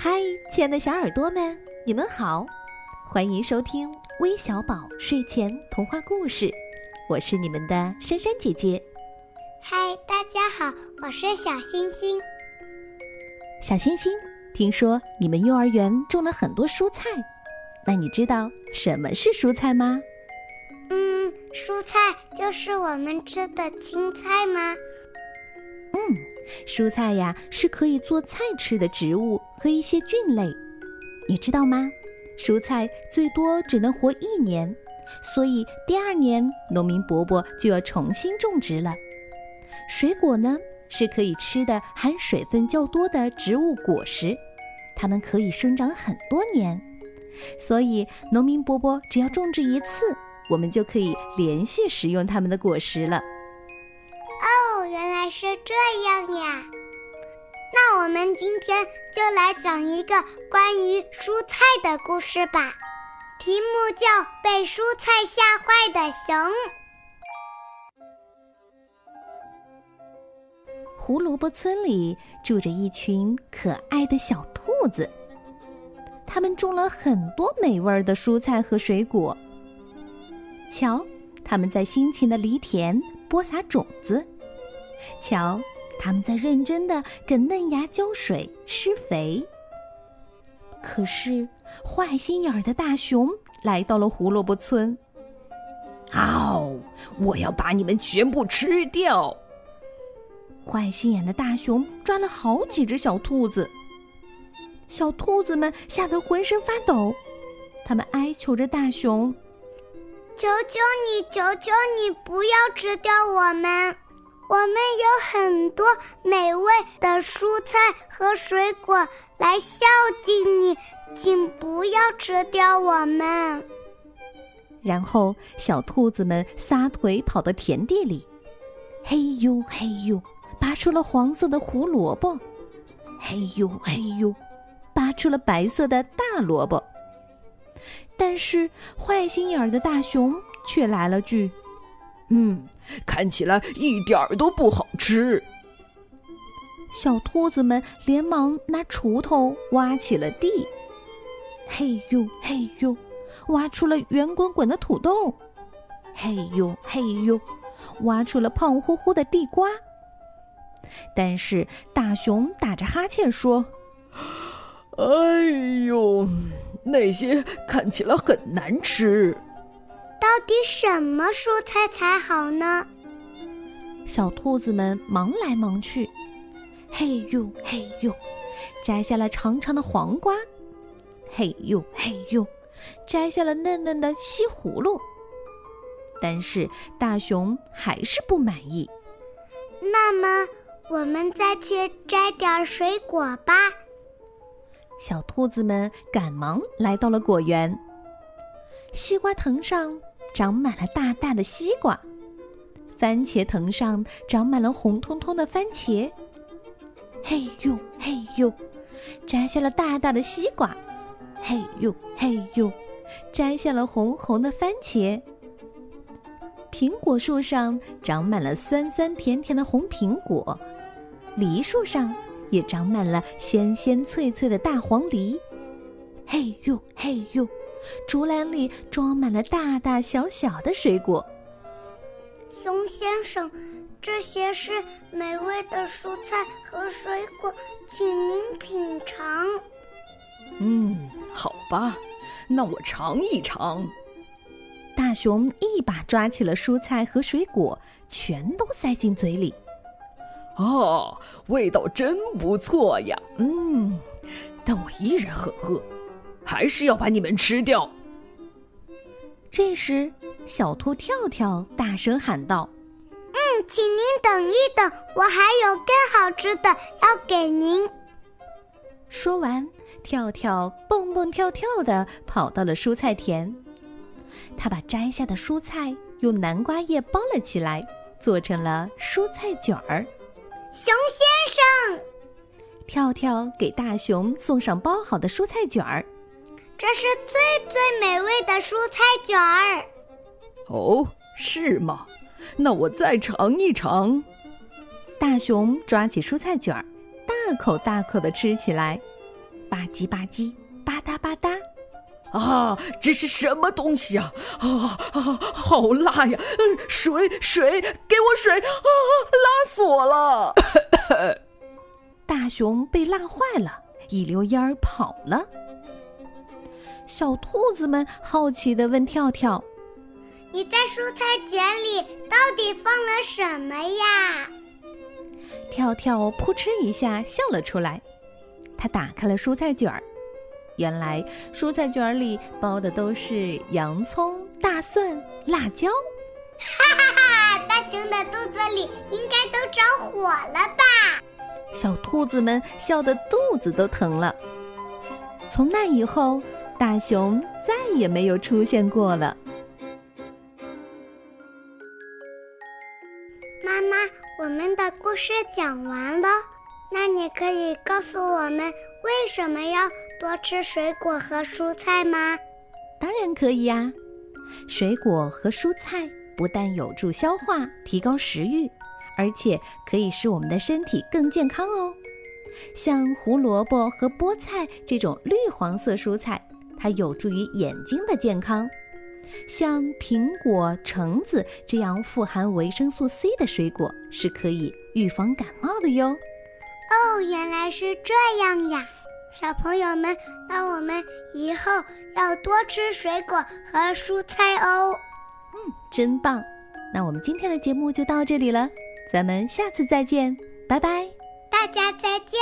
嗨，亲爱的小耳朵们，你们好，欢迎收听微小宝睡前童话故事，我是你们的珊珊姐姐。嗨，大家好，我是小星星。小星星，听说你们幼儿园种了很多蔬菜，那你知道什么是蔬菜吗？嗯，蔬菜就是我们吃的青菜吗？蔬菜呀是可以做菜吃的植物和一些菌类，你知道吗？蔬菜最多只能活一年，所以第二年农民伯伯就要重新种植了。水果呢是可以吃的含水分较多的植物果实，它们可以生长很多年，所以农民伯伯只要种植一次，我们就可以连续食用它们的果实了。原来是这样呀！那我们今天就来讲一个关于蔬菜的故事吧，题目叫《被蔬菜吓坏的熊》。胡萝卜村里住着一群可爱的小兔子，它们种了很多美味的蔬菜和水果。瞧，它们在辛勤的犁田、播撒种子；瞧，它们在认真的给嫩芽浇水、施肥。可是，坏心眼儿的大熊来到了胡萝卜村。嗷！我要把你们全部吃掉！坏心眼的大熊抓了好几只小兔子，小兔子们吓得浑身发抖，他们哀求着大熊：“求求你，求求你，不要吃掉我们！我们有很多美味的蔬菜和水果来孝敬你，请不要吃掉我们！”然后，小兔子们撒腿跑到田地里，嘿呦嘿呦。拔出了黄色的胡萝卜，嘿呦嘿呦，拔出了白色的大萝卜。但是坏心眼儿的大熊却来了句：“嗯，看起来一点儿都不好吃。”小兔子们连忙拿锄头挖起了地，嘿呦嘿呦，挖出了圆滚滚的土豆，嘿呦嘿呦，挖出了胖乎乎的地瓜。但是大熊打着哈欠说：“哎呦，那些看起来很难吃。到底什么蔬菜才好呢？”小兔子们忙来忙去，嘿呦嘿呦，摘下了长长的黄瓜，嘿呦嘿呦，摘下了嫩嫩的西葫芦。但是大熊还是不满意。那么。我们再去摘点水果吧。小兔子们赶忙来到了果园。西瓜藤上长满了大大的西瓜，番茄藤上长满了红彤彤的番茄。嘿呦嘿呦，摘下了大大的西瓜。嘿呦嘿呦，摘下了红红的番茄。苹果树上长满了酸酸甜甜的红苹果。梨树上也长满了鲜鲜脆脆的大黄梨，嘿呦嘿呦，竹篮里装满了大大小小的水果。熊先生，这些是美味的蔬菜和水果，请您品尝。嗯，好吧，那我尝一尝。大熊一把抓起了蔬菜和水果，全都塞进嘴里。哦，味道真不错呀！嗯，但我依然很饿，还是要把你们吃掉。这时，小兔跳跳大声喊道：“嗯，请您等一等，我还有更好吃的要给您。”说完，跳跳蹦蹦跳跳的跑到了蔬菜田，他把摘下的蔬菜用南瓜叶包了起来，做成了蔬菜卷儿。熊先生，跳跳给大熊送上包好的蔬菜卷儿。这是最最美味的蔬菜卷儿。哦，是吗？那我再尝一尝。大熊抓起蔬菜卷儿，大口大口的吃起来。吧唧吧唧，吧嗒吧嗒。啊，这是什么东西啊？啊啊，好辣呀！水水，给我水！啊，辣死我了！大熊被辣坏了，一溜烟儿跑了。小兔子们好奇地问跳跳：“你在蔬菜卷里到底放了什么呀？”跳跳扑哧一下笑了出来，他打开了蔬菜卷儿。原来蔬菜卷里包的都是洋葱、大蒜、辣椒。哈哈哈！大熊的肚子里应该都着火了吧？小兔子们笑得肚子都疼了。从那以后，大熊再也没有出现过了。妈妈，我们的故事讲完了，那你可以告诉我们为什么要？多吃水果和蔬菜吗？当然可以呀！水果和蔬菜不但有助消化、提高食欲，而且可以使我们的身体更健康哦。像胡萝卜和菠菜这种绿黄色蔬菜，它有助于眼睛的健康；像苹果、橙子这样富含维生素 C 的水果，是可以预防感冒的哟。哦，原来是这样呀！小朋友们，那我们以后要多吃水果和蔬菜哦。嗯，真棒！那我们今天的节目就到这里了，咱们下次再见，拜拜！大家再见。